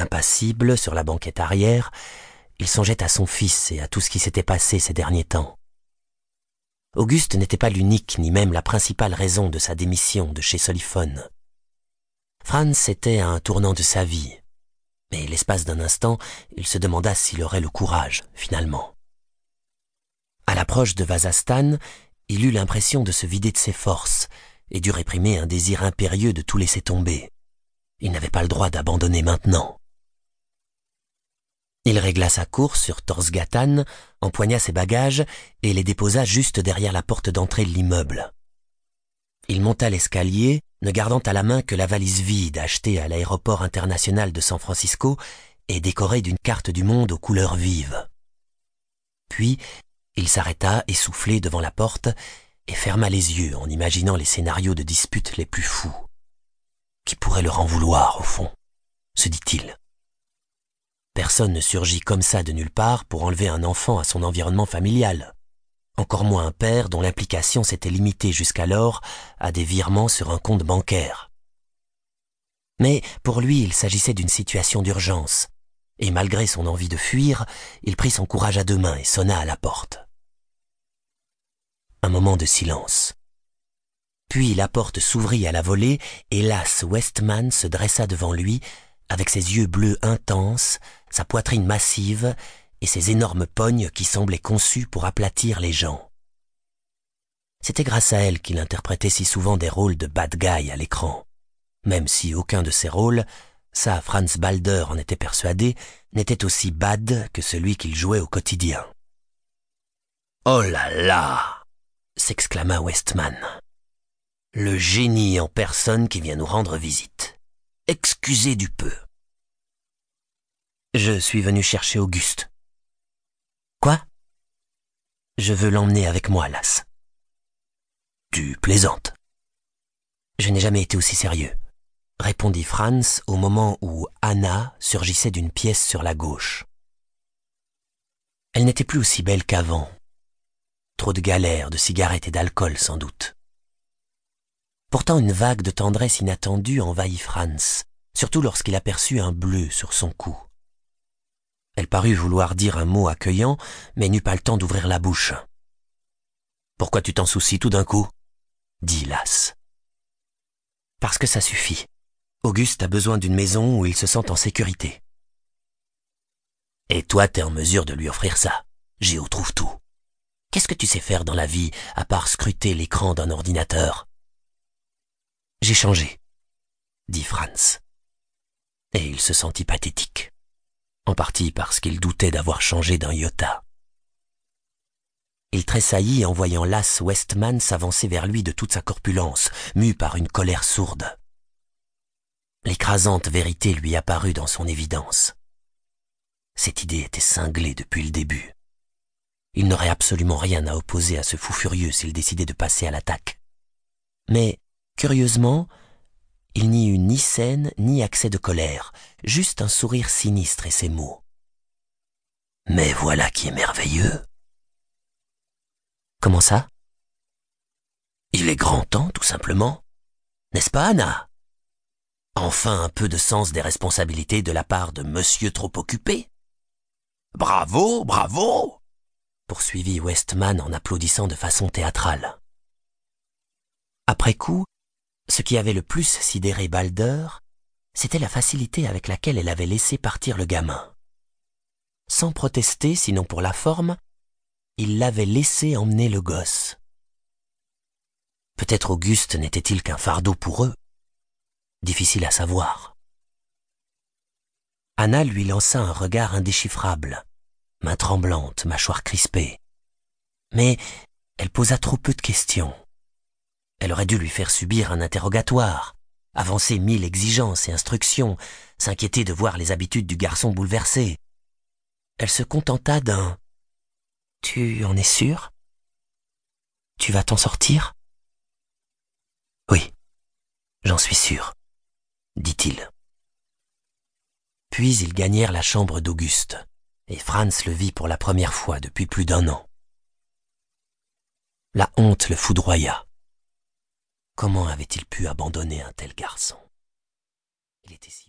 Impassible sur la banquette arrière, il songeait à son fils et à tout ce qui s'était passé ces derniers temps. Auguste n'était pas l'unique ni même la principale raison de sa démission de chez Soliphone. Franz était à un tournant de sa vie, mais l'espace d'un instant, il se demanda s'il aurait le courage, finalement. À l'approche de Vazastan, il eut l'impression de se vider de ses forces et dut réprimer un désir impérieux de tout laisser tomber. Il n'avait pas le droit d'abandonner maintenant. Il régla sa course sur Torsgatan, empoigna ses bagages et les déposa juste derrière la porte d'entrée de l'immeuble. Il monta l'escalier, ne gardant à la main que la valise vide achetée à l'aéroport international de San Francisco et décorée d'une carte du monde aux couleurs vives. Puis, il s'arrêta essoufflé devant la porte et ferma les yeux en imaginant les scénarios de disputes les plus fous. Qui pourrait leur en vouloir, au fond? se dit-il. Personne ne surgit comme ça de nulle part pour enlever un enfant à son environnement familial. Encore moins un père dont l'implication s'était limitée jusqu'alors à des virements sur un compte bancaire. Mais pour lui, il s'agissait d'une situation d'urgence, et malgré son envie de fuir, il prit son courage à deux mains et sonna à la porte. Un moment de silence. Puis la porte s'ouvrit à la volée et Lass Westman se dressa devant lui avec ses yeux bleus intenses, sa poitrine massive et ses énormes pognes qui semblaient conçus pour aplatir les gens. C'était grâce à elle qu'il interprétait si souvent des rôles de bad guy à l'écran, même si aucun de ces rôles, ça Franz Balder en était persuadé, n'était aussi bad que celui qu'il jouait au quotidien. Oh là là s'exclama Westman. Le génie en personne qui vient nous rendre visite. Excusez du peu. Je suis venu chercher Auguste. Quoi? Je veux l'emmener avec moi, Las. Tu plaisantes. Je n'ai jamais été aussi sérieux, répondit Franz au moment où Anna surgissait d'une pièce sur la gauche. Elle n'était plus aussi belle qu'avant. Trop de galères, de cigarettes et d'alcool, sans doute. Pourtant une vague de tendresse inattendue envahit Franz, surtout lorsqu'il aperçut un bleu sur son cou. Elle parut vouloir dire un mot accueillant, mais n'eut pas le temps d'ouvrir la bouche. Pourquoi tu t'en soucies tout d'un coup? dit Lass. Parce que ça suffit. Auguste a besoin d'une maison où il se sent en sécurité. Et toi, t'es en mesure de lui offrir ça. Géo trouve tout. Qu'est-ce que tu sais faire dans la vie à part scruter l'écran d'un ordinateur? J'ai changé, dit Franz. Et il se sentit pathétique, en partie parce qu'il doutait d'avoir changé d'un iota. Il tressaillit en voyant Lass Westman s'avancer vers lui de toute sa corpulence, mue par une colère sourde. L'écrasante vérité lui apparut dans son évidence. Cette idée était cinglée depuis le début. Il n'aurait absolument rien à opposer à ce fou furieux s'il décidait de passer à l'attaque. Mais Curieusement, il n'y eut ni scène ni accès de colère, juste un sourire sinistre et ces mots. Mais voilà qui est merveilleux. Comment ça? Il est grand temps, tout simplement. N'est-ce pas, Anna? Enfin un peu de sens des responsabilités de la part de monsieur trop occupé. Bravo, bravo poursuivit Westman en applaudissant de façon théâtrale. Après coup, ce qui avait le plus sidéré Balder, c'était la facilité avec laquelle elle avait laissé partir le gamin. Sans protester, sinon pour la forme, il l'avait laissé emmener le gosse. Peut-être Auguste n'était-il qu'un fardeau pour eux. Difficile à savoir. Anna lui lança un regard indéchiffrable, main tremblante, mâchoire crispée. Mais elle posa trop peu de questions. Elle aurait dû lui faire subir un interrogatoire, avancer mille exigences et instructions, s'inquiéter de voir les habitudes du garçon bouleversées. Elle se contenta d'un Tu en es sûr Tu vas t'en sortir? Oui, j'en suis sûr, dit-il. Puis ils gagnèrent la chambre d'Auguste, et Franz le vit pour la première fois depuis plus d'un an. La honte le foudroya. Comment avait-il pu abandonner un tel garçon? Il était si